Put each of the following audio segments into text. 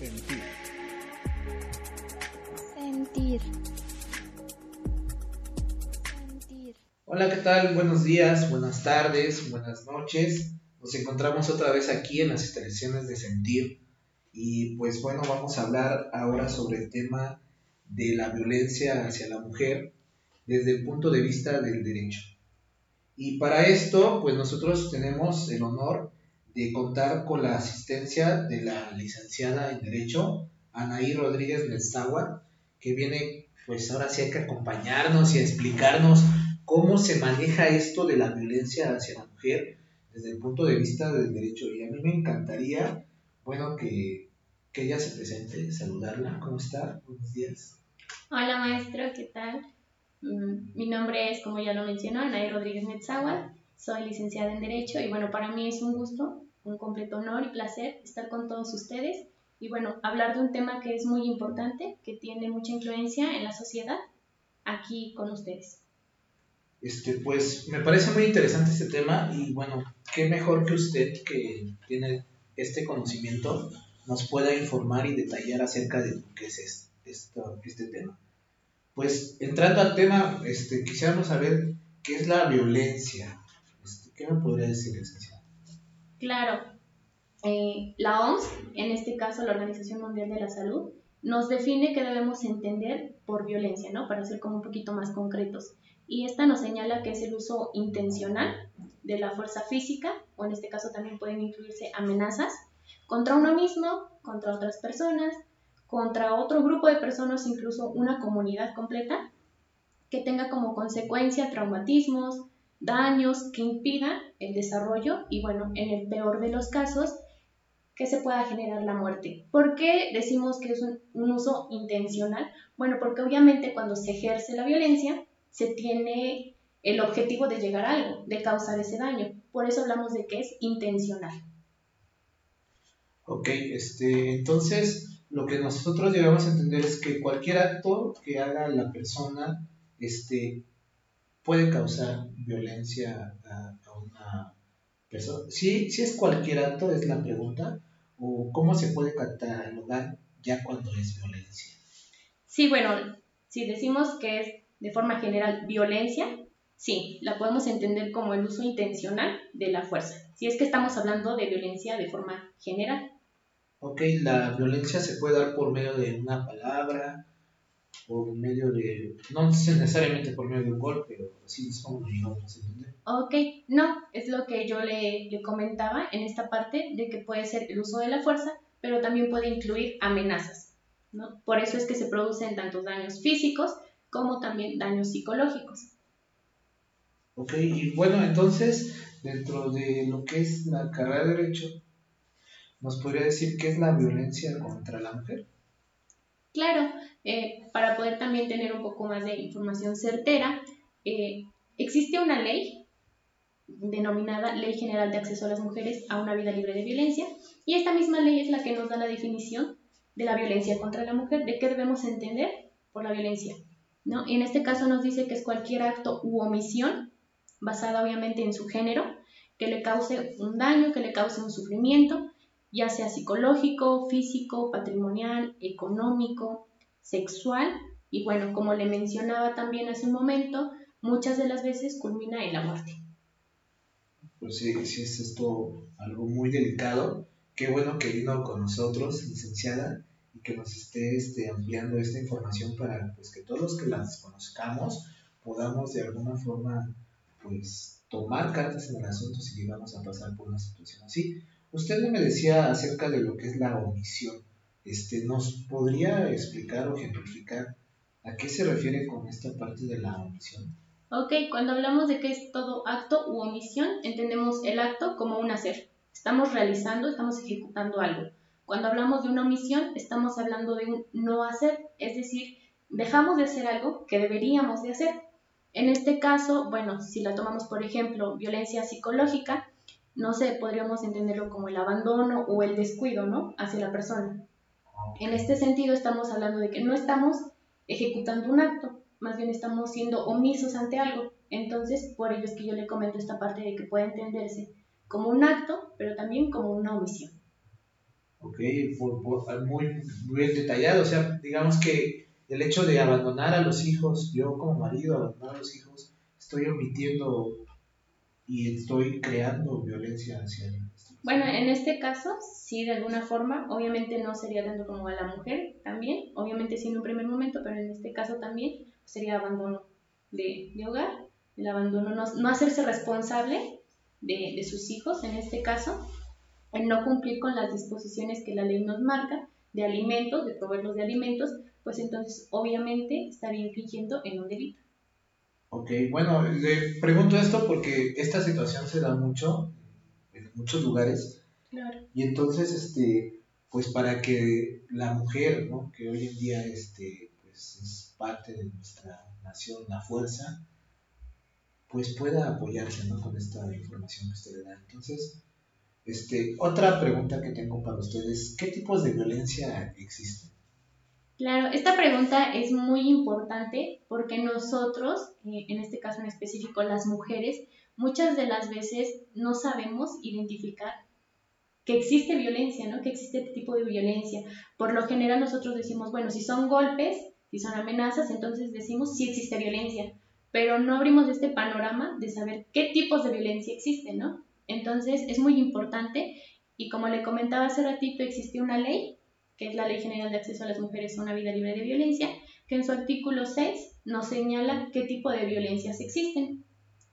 Sentir. Sentir. Sentir. Hola, ¿qué tal? Buenos días, buenas tardes, buenas noches. Nos encontramos otra vez aquí en las instalaciones de Sentir. Y pues bueno, vamos a hablar ahora sobre el tema de la violencia hacia la mujer desde el punto de vista del derecho. Y para esto, pues nosotros tenemos el honor de contar con la asistencia de la licenciada en Derecho, Anaí Rodríguez Mezagua, que viene, pues ahora sí hay que acompañarnos y explicarnos cómo se maneja esto de la violencia hacia la mujer desde el punto de vista del derecho. Y a mí me encantaría, bueno, que, que ella se presente, saludarla. ¿Cómo está? Buenos días. Hola maestro, ¿qué tal? Mm, mi nombre es, como ya lo mencionó, Anaí Rodríguez Metzáhuatl, soy licenciada en Derecho y bueno, para mí es un gusto, un completo honor y placer estar con todos ustedes y bueno, hablar de un tema que es muy importante, que tiene mucha influencia en la sociedad, aquí con ustedes. Este, pues me parece muy interesante este tema y bueno, qué mejor que usted que tiene este conocimiento nos pueda informar y detallar acerca de lo que es este, este tema. Pues entrando al tema, este, quisiéramos saber qué es la violencia. ¿Qué me podría decir, licenciada? Claro. Eh, la OMS, en este caso la Organización Mundial de la Salud, nos define que debemos entender por violencia, ¿no? Para ser como un poquito más concretos. Y esta nos señala que es el uso intencional de la fuerza física, o en este caso también pueden incluirse amenazas, contra uno mismo, contra otras personas, contra otro grupo de personas, incluso una comunidad completa, que tenga como consecuencia traumatismos, daños que impidan el desarrollo y, bueno, en el peor de los casos, que se pueda generar la muerte. ¿Por qué decimos que es un, uso intencional? Bueno, porque obviamente cuando se ejerce la violencia, se tiene el objetivo de llegar a algo, de causar ese daño. Por eso hablamos de que es intencional. Ok, este, entonces, lo que nosotros debemos entender es que cualquier acto que haga la persona este, puede causar violencia a, una persona. Si, si es cualquier acto, es la pregunta, o cómo se puede catalogar ya cuando es violencia. Sí, bueno, si decimos que es de forma general violencia, sí, la podemos entender como el uso intencional de la fuerza. Si es que estamos hablando de violencia de forma general. Ok, la violencia se puede dar por medio de una palabra, por medio de, no necesariamente por medio de un golpe, pero así es como llegamos a. Ok, no, es lo que yo le, le comentaba en esta parte de que puede ser el uso de la fuerza, pero también puede incluir amenazas, ¿no? Por eso es que se producen tantos daños físicos como también daños psicológicos. Ok, y bueno, entonces, dentro de lo que es la carrera de Derecho, ¿Nos podría decir qué es la violencia contra la mujer? Claro, eh, para poder también tener un poco más de información certera, eh, existe una ley denominada Ley General de Acceso a las Mujeres a una Vida Libre de Violencia, y esta misma ley es la que nos da la definición de la violencia contra la mujer, de qué debemos entender por la violencia. ¿no? Y en este caso nos dice que es cualquier acto u omisión, basada obviamente en su género, que le cause un daño, que le cause un sufrimiento, ya sea psicológico, físico, patrimonial, económico, sexual y bueno, como le mencionaba también hace un momento, muchas de las veces culmina en la muerte. Pues sí, sí es esto algo muy delicado. Qué bueno que vino con nosotros, licenciada, y que nos esté este, ampliando esta información para pues, que todos los que las conozcamos podamos de alguna forma pues tomar cartas en el asunto si llegamos a pasar por una situación así. Usted me decía acerca de lo que es la omisión. Este, ¿Nos podría explicar o ejemplificar a qué se refiere con esta parte de la omisión? Ok, cuando hablamos de que es todo acto u omisión, entendemos el acto como un hacer. Estamos realizando, estamos ejecutando algo. Cuando hablamos de una omisión, estamos hablando de un no hacer, es decir, dejamos de hacer algo que deberíamos de hacer. En este caso, bueno, si la tomamos por ejemplo, violencia psicológica, no sé, podríamos entenderlo como el abandono o el descuido, ¿no? Hacia la persona. En este sentido estamos hablando de que no estamos ejecutando un acto, más bien estamos siendo omisos ante algo. Entonces, por ello es que yo le comento esta parte de que puede entenderse como un acto, pero también como una omisión. Ok, muy, muy detallado, o sea, digamos que el hecho de abandonar a los hijos, yo como marido abandonar a los hijos, estoy omitiendo y estoy creando violencia hacia ellos. Bueno, en este caso, sí, de alguna forma, obviamente no sería dando como a la mujer también, obviamente sí en un primer momento, pero en este caso también sería abandono de, de hogar, el abandono, no, no hacerse responsable de, de, sus hijos en este caso, en no cumplir con las disposiciones que la ley nos marca de alimentos, de proveerlos de alimentos, pues entonces obviamente estaría infringiendo en un delito. Ok, bueno, le pregunto esto porque esta situación se da mucho en muchos lugares. Claro. Y entonces, este, pues para que la mujer, ¿no? que hoy en día este, pues es parte de nuestra nación, la fuerza, pues pueda apoyarse ¿no? con esta información que usted le da. Entonces, este, otra pregunta que tengo para ustedes, ¿qué tipos de violencia existen? Claro, esta pregunta es muy importante porque nosotros, en este caso en específico las mujeres, muchas de las veces no sabemos identificar que existe violencia, ¿no? Que existe este tipo de violencia. Por lo general nosotros decimos, bueno, si son golpes, si son amenazas, entonces decimos sí existe violencia, pero no abrimos este panorama de saber qué tipos de violencia existen, ¿no? Entonces es muy importante y como le comentaba hace ratito, existe una ley, que es la Ley General de Acceso a las Mujeres a una Vida Libre de Violencia, que en su artículo 6 nos señala qué tipo de violencias existen.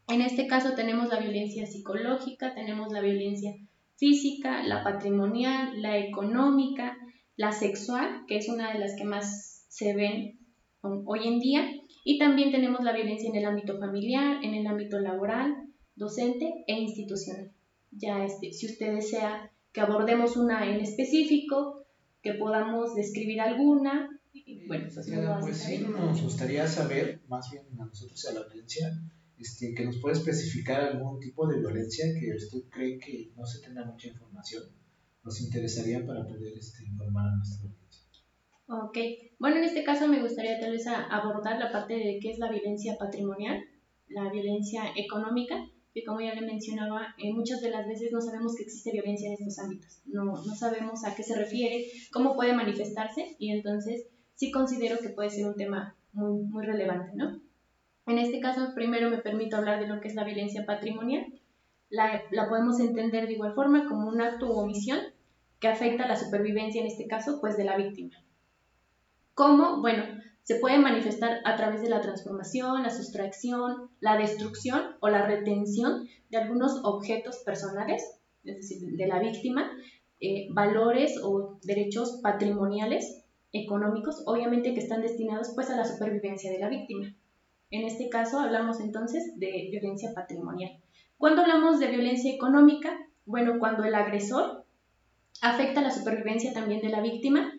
En este caso tenemos la violencia psicológica, tenemos la violencia física, la patrimonial, la económica, la sexual, que es una de las que más se ven hoy en día, y también tenemos la violencia en el ámbito familiar, en el ámbito laboral, docente e institucional. Ya este, si usted desea que abordemos una en específico, que podamos describir alguna, bueno, pues, pues sí, nos gustaría saber, más bien a nosotros a la audiencia, este, que nos puede especificar algún tipo de violencia que usted cree que no se tenga mucha información. Nos interesaría para poder este, informar a nuestra audiencia. Ok, bueno, en este caso me gustaría tal vez abordar la parte de qué es la violencia patrimonial, la violencia económica, que como ya le mencionaba, eh, muchas de las veces no sabemos que existe violencia en estos ámbitos, no, no sabemos a qué se refiere, cómo puede manifestarse y entonces sí considero que puede ser un tema muy, muy relevante, ¿no? En este caso, primero me permito hablar de lo que es la violencia patrimonial. La, podemos entender de igual forma como un acto u omisión que afecta a la supervivencia, en este caso, pues de la víctima. ¿Cómo? Bueno, se puede manifestar a través de la transformación, la sustracción, la destrucción o la retención de algunos objetos personales, es decir, de la víctima, eh, valores o derechos patrimoniales económicos, obviamente que están destinados pues a la supervivencia de la víctima. En este caso hablamos entonces de violencia patrimonial. Cuando hablamos de violencia económica, bueno, cuando el agresor afecta la supervivencia también de la víctima,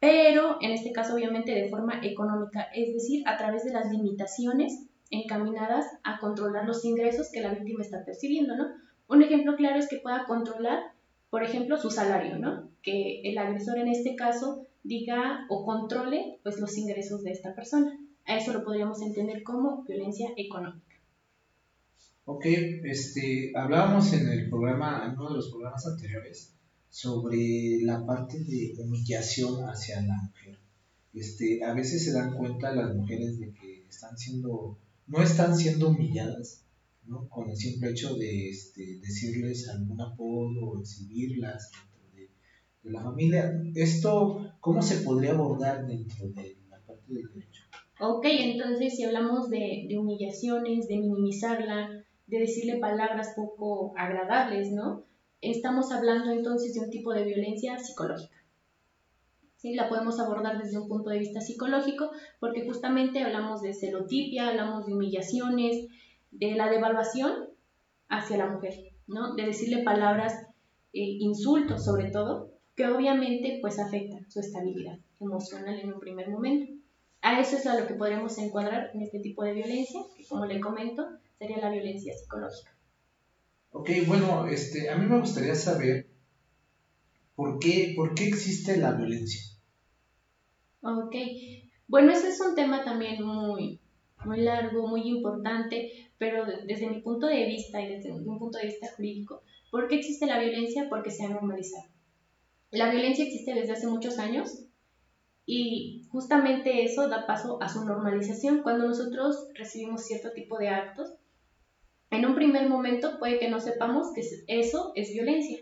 pero en este caso obviamente de forma económica, es decir, a través de las limitaciones encaminadas a controlar los ingresos que la víctima está percibiendo, ¿no? Un ejemplo claro es que pueda controlar, por ejemplo, su salario, ¿no? Que el agresor en este caso diga o controle pues los ingresos de esta persona. A eso lo podríamos entender como violencia económica. Ok, este, hablábamos en el programa, en uno de los programas anteriores, sobre la parte de humillación hacia la mujer. Este, a veces se dan cuenta las mujeres de que están siendo, no están siendo humilladas, ¿no? Con el simple hecho de este, decirles algún apodo exhibirlas de, la familia. Esto, ¿cómo se podría abordar dentro de la parte del derecho? Ok, entonces si hablamos de, humillaciones, de minimizarla, de decirle palabras poco agradables, ¿no? Estamos hablando entonces de un tipo de violencia psicológica. ¿Sí? La podemos abordar desde un punto de vista psicológico porque justamente hablamos de celotipia, hablamos de humillaciones, de la devaluación hacia la mujer, ¿no? De decirle palabras, eh, insultos sobre todo, que obviamente pues afectan su estabilidad emocional en un primer momento. A eso es a lo que podríamos encuadrar en este tipo de violencia, que como le comento, sería la violencia psicológica. Ok, bueno, este, a mí me gustaría saber por qué, por qué existe la violencia. Ok, bueno, ese es un tema también muy, muy largo, muy importante, pero desde mi punto de vista y desde un punto de vista jurídico, ¿por qué existe la violencia? Porque se ha normalizado. La violencia existe desde hace muchos años y justamente eso da paso a su normalización. Cuando nosotros recibimos cierto tipo de actos, en un primer momento puede que no sepamos que eso es violencia.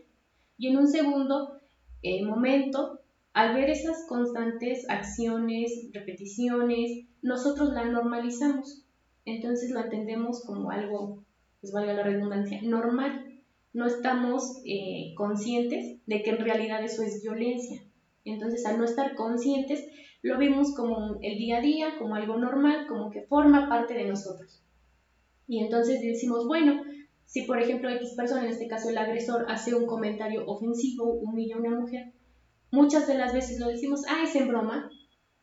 Y en un segundo eh, momento, al ver esas constantes acciones, repeticiones, nosotros la normalizamos. Entonces lo entendemos como algo, pues valga la redundancia, normal. No estamos eh, conscientes de que en realidad eso es violencia. Entonces, al no estar conscientes, lo vimos como el día a día, como algo normal, como que forma parte de nosotros. Y entonces decimos, bueno, si por ejemplo X persona, en este caso el agresor, hace un comentario ofensivo, humilla a una mujer, muchas de las veces lo decimos, ah, es en broma,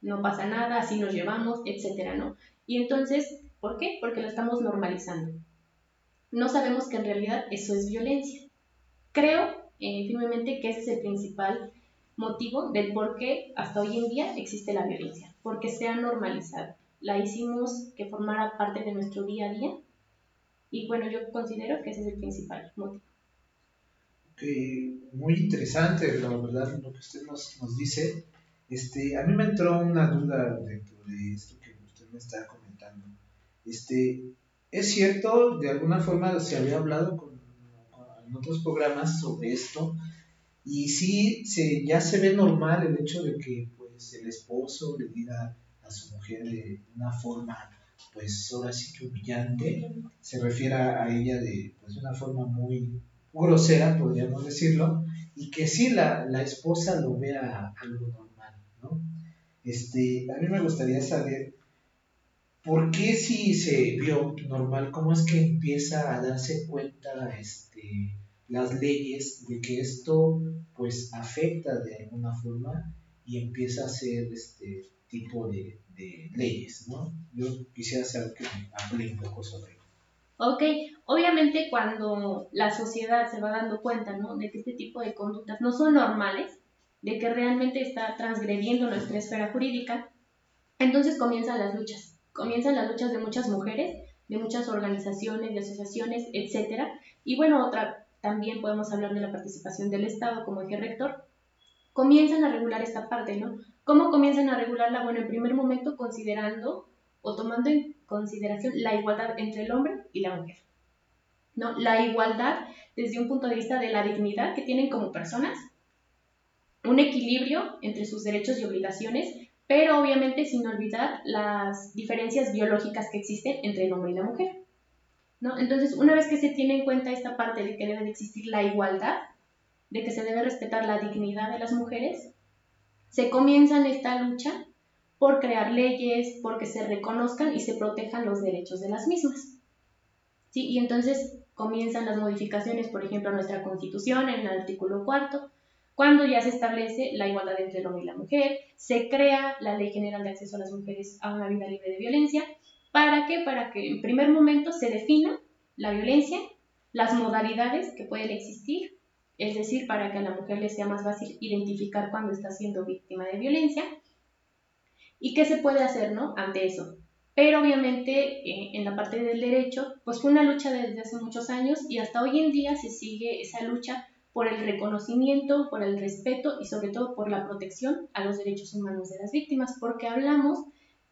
no pasa nada, así nos llevamos, etcétera, ¿no? Y entonces, ¿por qué? Porque lo estamos normalizando. No sabemos que en realidad eso es violencia. Creo eh, firmemente que ese es el principal motivo del por qué hasta hoy en día existe la violencia, porque se ha normalizado. La hicimos que formara parte de nuestro día a día y bueno, yo considero que ese es el principal motivo. muy interesante, la verdad, lo que usted nos, nos, dice. Este, a mí me entró una duda dentro de esto que usted me está comentando. Este, es cierto, de alguna forma se había hablado con, en otros programas sobre esto, y sí, se, ya se ve normal el hecho de que pues, el esposo le diga a su mujer de una forma, pues ahora sí que humillante, se refiere a ella de pues, una forma muy grosera, podríamos decirlo, y que sí la, la esposa lo vea algo normal, ¿no? Este, a mí me gustaría saber por qué si se vio normal, cómo es que empieza a darse cuenta este, las leyes de que esto pues afecta de alguna forma y empieza a ser este tipo de, leyes, ¿no? Yo quisiera saber que me hable un poco sobre ello. Ok, obviamente cuando la sociedad se va dando cuenta, ¿no? De que este tipo de conductas no son normales, de que realmente está transgrediendo nuestra esfera jurídica, entonces comienzan las luchas, comienzan las luchas de muchas mujeres, de muchas organizaciones, de asociaciones, etcétera. Y bueno, otra también podemos hablar de la participación del Estado como eje rector, comienzan a regular esta parte, ¿no? ¿Cómo comienzan a regularla? Bueno, en primer momento considerando o tomando en consideración la igualdad entre el hombre y la mujer. ¿no? La igualdad desde un punto de vista de la dignidad que tienen como personas, un equilibrio entre sus derechos y obligaciones, pero obviamente sin olvidar las diferencias biológicas que existen entre el hombre y la mujer. Entonces, una vez que se tiene en cuenta esta parte de que debe de existir la igualdad, de que se debe respetar la dignidad de las mujeres, se comienza en esta lucha por crear leyes, porque se reconozcan y se protejan los derechos de las mismas. ¿Sí? Y entonces comienzan las modificaciones, por ejemplo, a nuestra constitución en el artículo cuarto, cuando ya se establece la igualdad entre el hombre y la mujer, se crea la Ley General de Acceso a las Mujeres a una Vida Libre de Violencia ¿Para qué? Para que en primer momento se defina la violencia, las modalidades que pueden existir, es decir, para que a la mujer le sea más fácil identificar cuando está siendo víctima de violencia y qué se puede hacer ¿no? ante eso. Pero obviamente eh, en la parte del derecho, pues fue una lucha desde hace muchos años y hasta hoy en día se sigue esa lucha por el reconocimiento, por el respeto y sobre todo por la protección a los derechos humanos de las víctimas, porque hablamos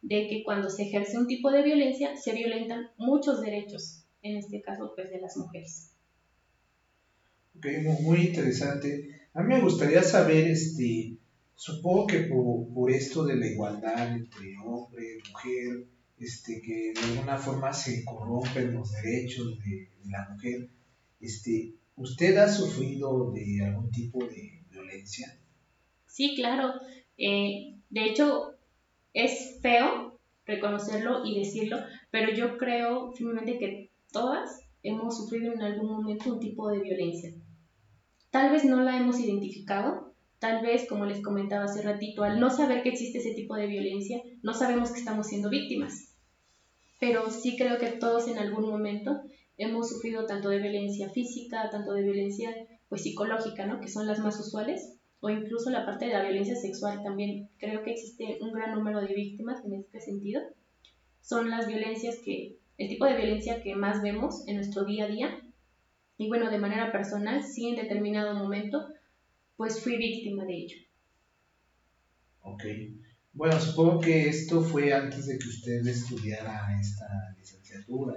de que cuando se ejerce un tipo de violencia se violentan muchos derechos, en este caso pues de las mujeres. Ok, muy interesante. A mí me gustaría saber, este, supongo que por, esto de la igualdad entre hombre y mujer, este, que de alguna forma se corrompen los derechos de, la mujer, este, ¿usted ha sufrido de algún tipo de violencia? Sí, claro. Eh, de hecho, es feo reconocerlo y decirlo, pero yo creo firmemente que todas hemos sufrido en algún momento un tipo de violencia. Tal vez no la hemos identificado, tal vez, como les comentaba hace ratito, al no saber que existe ese tipo de violencia, no sabemos que estamos siendo víctimas. Pero sí creo que todos en algún momento hemos sufrido tanto de violencia física, tanto de violencia pues psicológica, ¿no? que son las más usuales, o incluso la parte de la violencia sexual también. Creo que existe un gran número de víctimas en este sentido. Son las violencias que, el tipo de violencia que más vemos en nuestro día a día. Y bueno, de manera personal, sí en determinado momento pues fui víctima de ello. Ok. Bueno, supongo que esto fue antes de que usted estudiara esta licenciatura,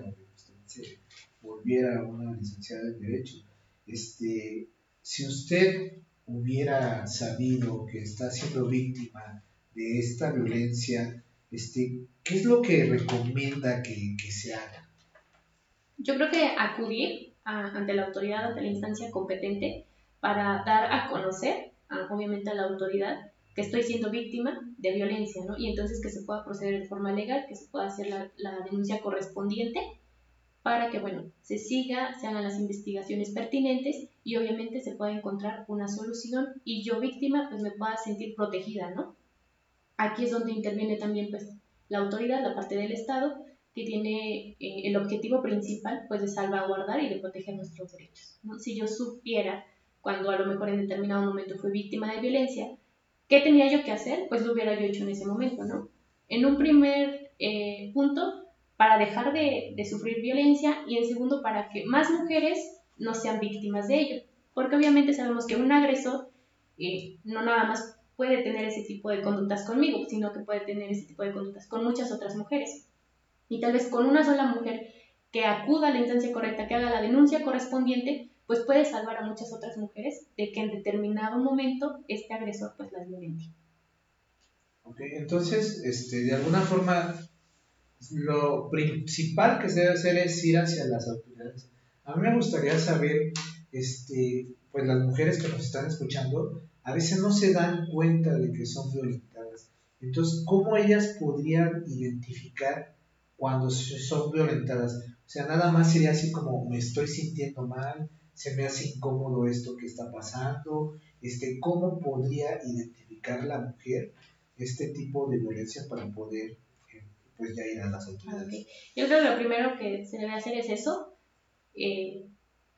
que volviera una licenciada en Derecho. Este, si usted hubiera sabido que está siendo víctima de esta violencia, este, ¿qué es lo que recomienda que, se haga? Yo creo que acudir ante la autoridad, ante la instancia competente, para dar a conocer, obviamente, a la autoridad que estoy siendo víctima de violencia, ¿no? Y entonces que se pueda proceder de forma legal, que se pueda hacer la, la denuncia correspondiente para que, bueno, se siga, se hagan las investigaciones pertinentes y obviamente se pueda encontrar una solución y yo víctima pues me pueda sentir protegida, ¿no? Aquí es donde interviene también pues la autoridad, la parte del Estado, que tiene eh, el objetivo principal pues de salvaguardar y de proteger nuestros derechos, ¿no? Si yo supiera cuando a lo mejor en determinado momento fui víctima de violencia, ¿qué tenía yo que hacer? Pues lo hubiera yo hecho en ese momento, ¿no? En un primer eh, punto, para dejar de, sufrir violencia y en segundo, para que más mujeres no sean víctimas de ello. Porque obviamente sabemos que un agresor eh, no nada más puede tener ese tipo de conductas conmigo, sino que puede tener ese tipo de conductas con muchas otras mujeres. Y tal vez con una sola mujer que acuda a la instancia correcta, que haga la denuncia correspondiente, pues puede salvar a muchas otras mujeres de que en determinado momento este agresor pues las violente. Ok, entonces, este, de alguna forma, lo principal que se debe hacer es ir hacia las autoridades. A mí me gustaría saber, este, pues las mujeres que nos están escuchando, a veces no se dan cuenta de que son violentadas. Entonces, ¿cómo ellas podrían identificar cuando son violentadas? O sea, nada más sería así como me estoy sintiendo mal, se me hace incómodo esto que está pasando, este, cómo podría identificar la mujer este tipo de violencia para poder pues ya las autoridades. Yo creo que lo primero que se debe hacer es eso, eh,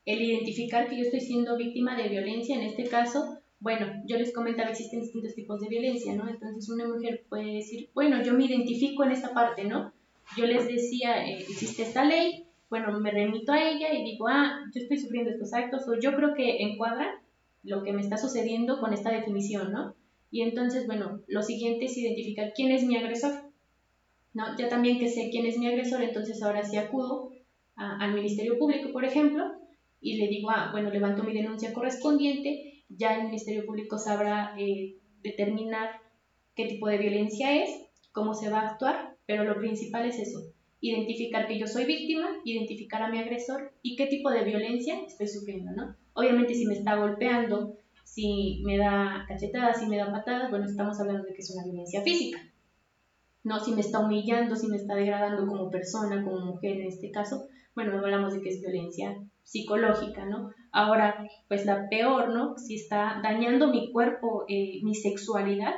el identificar que yo estoy siendo víctima de violencia, en este caso, bueno, yo les comentaba, existen distintos tipos de violencia, ¿no? Entonces una mujer puede decir, bueno, yo me identifico en esta parte, ¿no? Yo les decía, eh, existe esta ley, bueno, me remito a ella y digo, ah, yo estoy sufriendo estos actos o yo creo que encuadra lo que me está sucediendo con esta definición, ¿no? Y entonces, bueno, lo siguiente es identificar quién es mi agresor, ¿no? Ya también que sé quién es mi agresor, entonces ahora sí acudo al Ministerio Público, por ejemplo, y le digo, ah, bueno, levanto mi denuncia correspondiente, ya el Ministerio Público sabrá eh, determinar qué tipo de violencia es, cómo se va a actuar, pero lo principal es eso, identificar que yo soy víctima, identificar a mi agresor y qué tipo de violencia estoy sufriendo, ¿no? Obviamente si me está golpeando, si me da cachetadas, si me da patadas, bueno, estamos hablando de que es una violencia física. No, si me está humillando, si me está degradando como persona, como mujer en este caso, bueno, hablamos de que es violencia psicológica, ¿no? Ahora, pues la peor, ¿no? Si está dañando mi cuerpo, eh, mi sexualidad,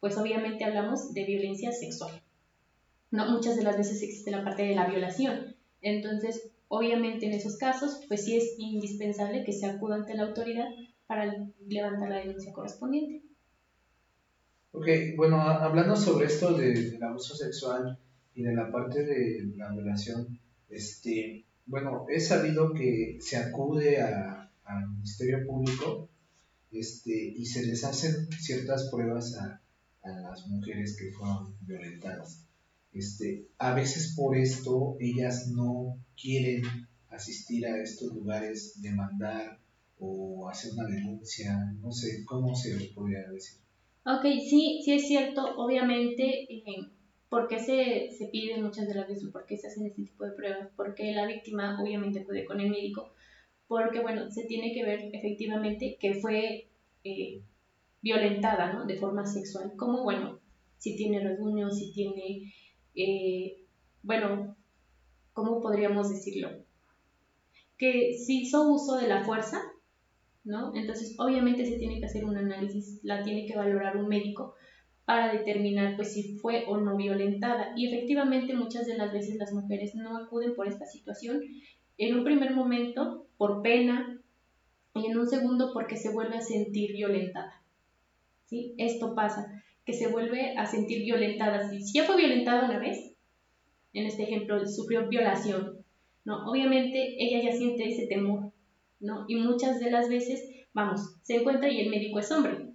pues obviamente hablamos de violencia sexual. ¿no? Muchas de las veces existe la parte de la violación. Entonces, obviamente en esos casos, pues sí es indispensable que se acuda ante la autoridad para levantar la denuncia correspondiente. Ok, bueno, hablando sobre esto del abuso sexual y de la parte de la violación, este, bueno, he sabido que se acude al Ministerio Público este, y se les hacen ciertas pruebas a, a las mujeres que fueron violentadas. Este, a veces por esto ellas no quieren asistir a estos lugares, demandar o hacer una denuncia, no sé, ¿cómo se podría decir? Ok, sí, sí es cierto, obviamente, eh, ¿por qué se, se pide muchas de las veces, por qué se hacen este tipo de pruebas? Porque la víctima obviamente puede con el médico, porque bueno, se tiene que ver efectivamente que fue eh, violentada, ¿no? De forma sexual, como bueno, si tiene rasguños, si tiene eh, bueno, ¿cómo podríamos decirlo? Que si hizo uso de la fuerza, ¿no? Entonces, obviamente se tiene que hacer un análisis, la tiene que valorar un médico para determinar pues si fue o no violentada. Y efectivamente muchas de las veces las mujeres no acuden por esta situación, en un primer momento por pena y en un segundo porque se vuelve a sentir violentada. ¿Sí? Esto pasa que se vuelve a sentir violentada. Si ya fue violentada una vez, en este ejemplo sufrió violación, ¿no? Obviamente ella ya siente ese temor, Y muchas de las veces vamos, se encuentra y el médico es hombre.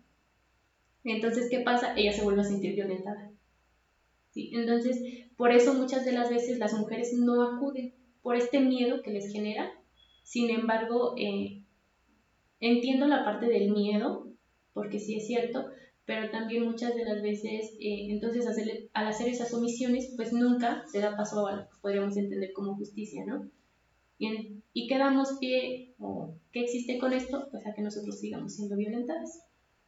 Entonces, ¿qué pasa? Ella se vuelve a sentir violentada. ¿Sí? Entonces, por eso muchas de las veces las mujeres no acuden, por este miedo que les genera. Sin embargo, eh, entiendo la parte del miedo, porque sí es cierto, pero también muchas de las veces, eh, entonces al hacer esas omisiones, pues nunca se da paso a lo que podríamos entender como justicia, ¿no? Y, y quedamos pie, o ¿qué existe con esto? Pues a que nosotros sigamos siendo violentadas.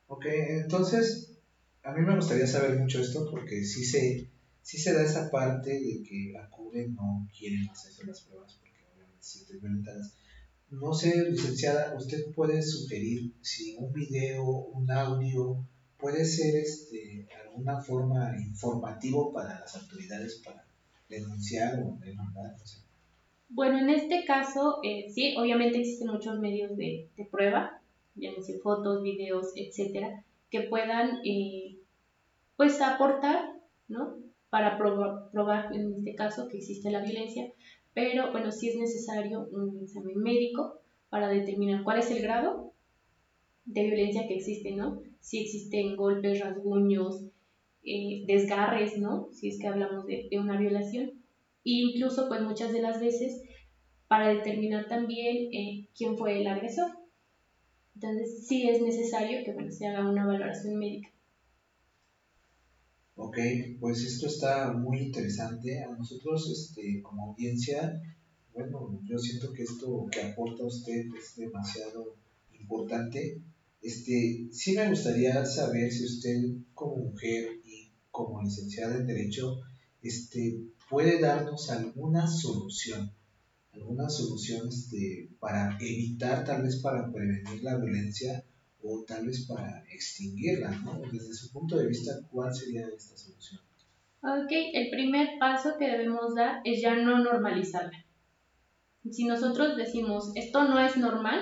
Ok, entonces a mí me gustaría saber mucho esto porque sí se, sí se da esa parte de que acuden, no quieren hacerse las pruebas porque obviamente se sienten violentadas. No sé, licenciada, usted puede sugerir si un video, un audio, puede ser este, alguna forma informativo para las autoridades para denunciar o demandar. Bueno, en este caso, eh, sí, obviamente existen muchos medios de, de prueba, llámese fotos, videos, etcétera, que puedan eh, pues aportar, ¿no? Para probar, probar, en este caso, que existe la violencia, pero bueno, sí es necesario un examen médico para determinar cuál es el grado de violencia que existe, ¿no? Si existen golpes, rasguños, eh, desgarres, ¿no? Si es que hablamos de, de una violación. E incluso, pues muchas de las veces, para determinar también eh, quién fue el agresor. Entonces, sí es necesario que bueno, se haga una valoración médica. Ok, pues esto está muy interesante. A nosotros, este, como audiencia, bueno, yo siento que esto que aporta usted es demasiado importante. Este, sí me gustaría saber si usted como mujer y como licenciada en Derecho, este, puede darnos alguna solución alguna solución este, para evitar, tal vez para prevenir la violencia o tal vez para extinguirla, ¿no? Desde su punto de vista, ¿cuál sería esta solución? Ok, el primer paso que debemos dar es ya no normalizarla. Si nosotros decimos esto no es normal,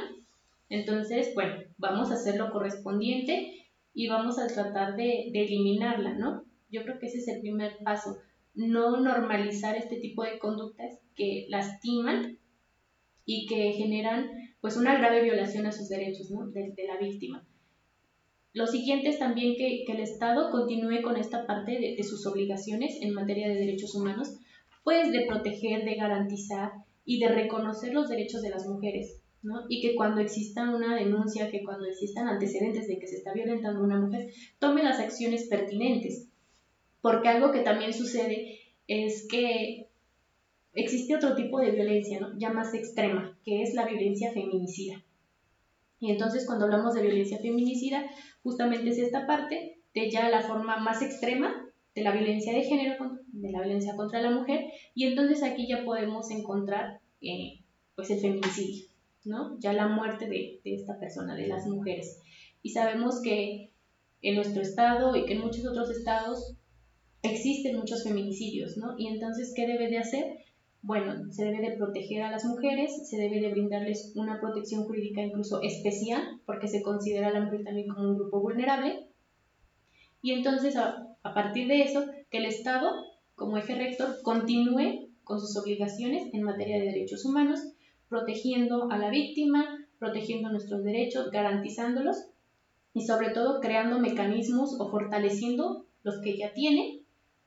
entonces, bueno, vamos a hacer lo correspondiente y vamos a tratar de, de eliminarla, ¿no? Yo creo que ese es el primer paso, no normalizar este tipo de conductas que lastiman y que generan pues una grave violación a sus derechos de, la víctima. Lo siguiente es también que, el Estado continúe con esta parte de, de, sus obligaciones en materia de derechos humanos, pues de proteger, de garantizar y de reconocer los derechos de las mujeres, ¿no? Y que cuando exista una denuncia, que cuando existan antecedentes de que se está violentando a una mujer, tome las acciones pertinentes. Porque algo que también sucede es que existe otro tipo de violencia, ¿no? ya más extrema, que es la violencia feminicida. Y entonces cuando hablamos de violencia feminicida, justamente es esta parte de ya la forma más extrema de la violencia de género, de la violencia contra la mujer, y entonces aquí ya podemos encontrar eh, pues el feminicidio, ¿no? ya la muerte de, de esta persona, de las mujeres. Y sabemos que en nuestro estado y que en muchos otros estados existen muchos feminicidios, ¿no? Y entonces, ¿qué debe de hacer? bueno, se debe de proteger a las mujeres, se debe de brindarles una protección jurídica incluso especial, porque se considera a la mujer también como un grupo vulnerable. Y entonces, a, partir de eso, que el Estado, como eje rector, continúe con sus obligaciones en materia de derechos humanos, protegiendo a la víctima, protegiendo nuestros derechos, garantizándolos y sobre todo creando mecanismos o fortaleciendo los que ya tiene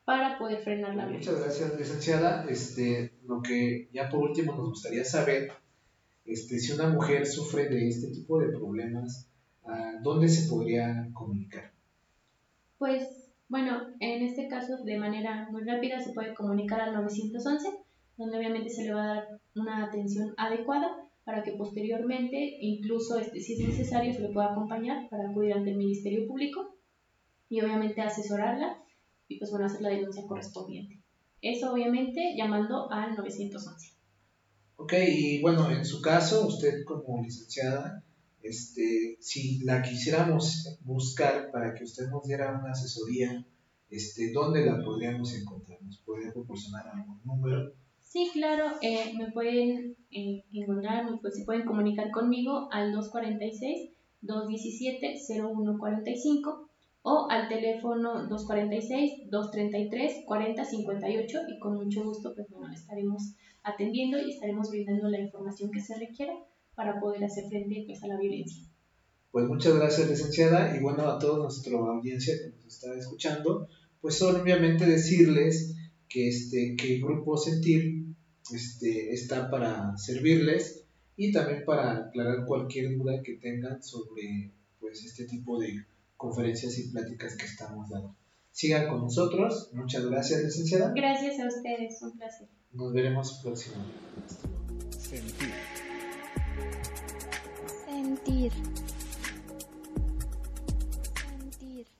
para poder frenar la violencia. Muchas gracias, licenciada. Este, lo que ya por último nos gustaría saber, este, si una mujer sufre de este tipo de problemas, ¿a ¿dónde se podría comunicar? Pues, bueno, en este caso de manera muy rápida se puede comunicar al 911, donde obviamente se le va a dar una atención adecuada para que posteriormente, incluso este, si es necesario, se le pueda acompañar para acudir ante el Ministerio Público y obviamente asesorarla y pues van a hacer la denuncia correspondiente. Eso obviamente llamando al 911. Ok, y bueno, en su caso, usted como licenciada, este, si la quisiéramos buscar para que usted nos diera una asesoría, este, ¿dónde la podríamos encontrar? ¿Nos podría proporcionar algún número? Sí, claro, eh, me pueden eh, encontrar, pues, se pueden comunicar conmigo al 246-217-0145 o al teléfono 246-233-4058 y con mucho gusto pues bueno, estaremos atendiendo y estaremos brindando la información que se requiera para poder hacer frente pues, a la violencia. Pues muchas gracias, licenciada, y bueno, a toda nuestra audiencia que nos está escuchando, pues obviamente decirles que, este, que el grupo Sentir este, está para servirles y también para aclarar cualquier duda que tengan sobre pues, este tipo de conferencias y pláticas que estamos dando. Sigan con nosotros. Muchas gracias, licenciada. Gracias a ustedes, un placer. Nos veremos próximamente. Sentir. Sentir.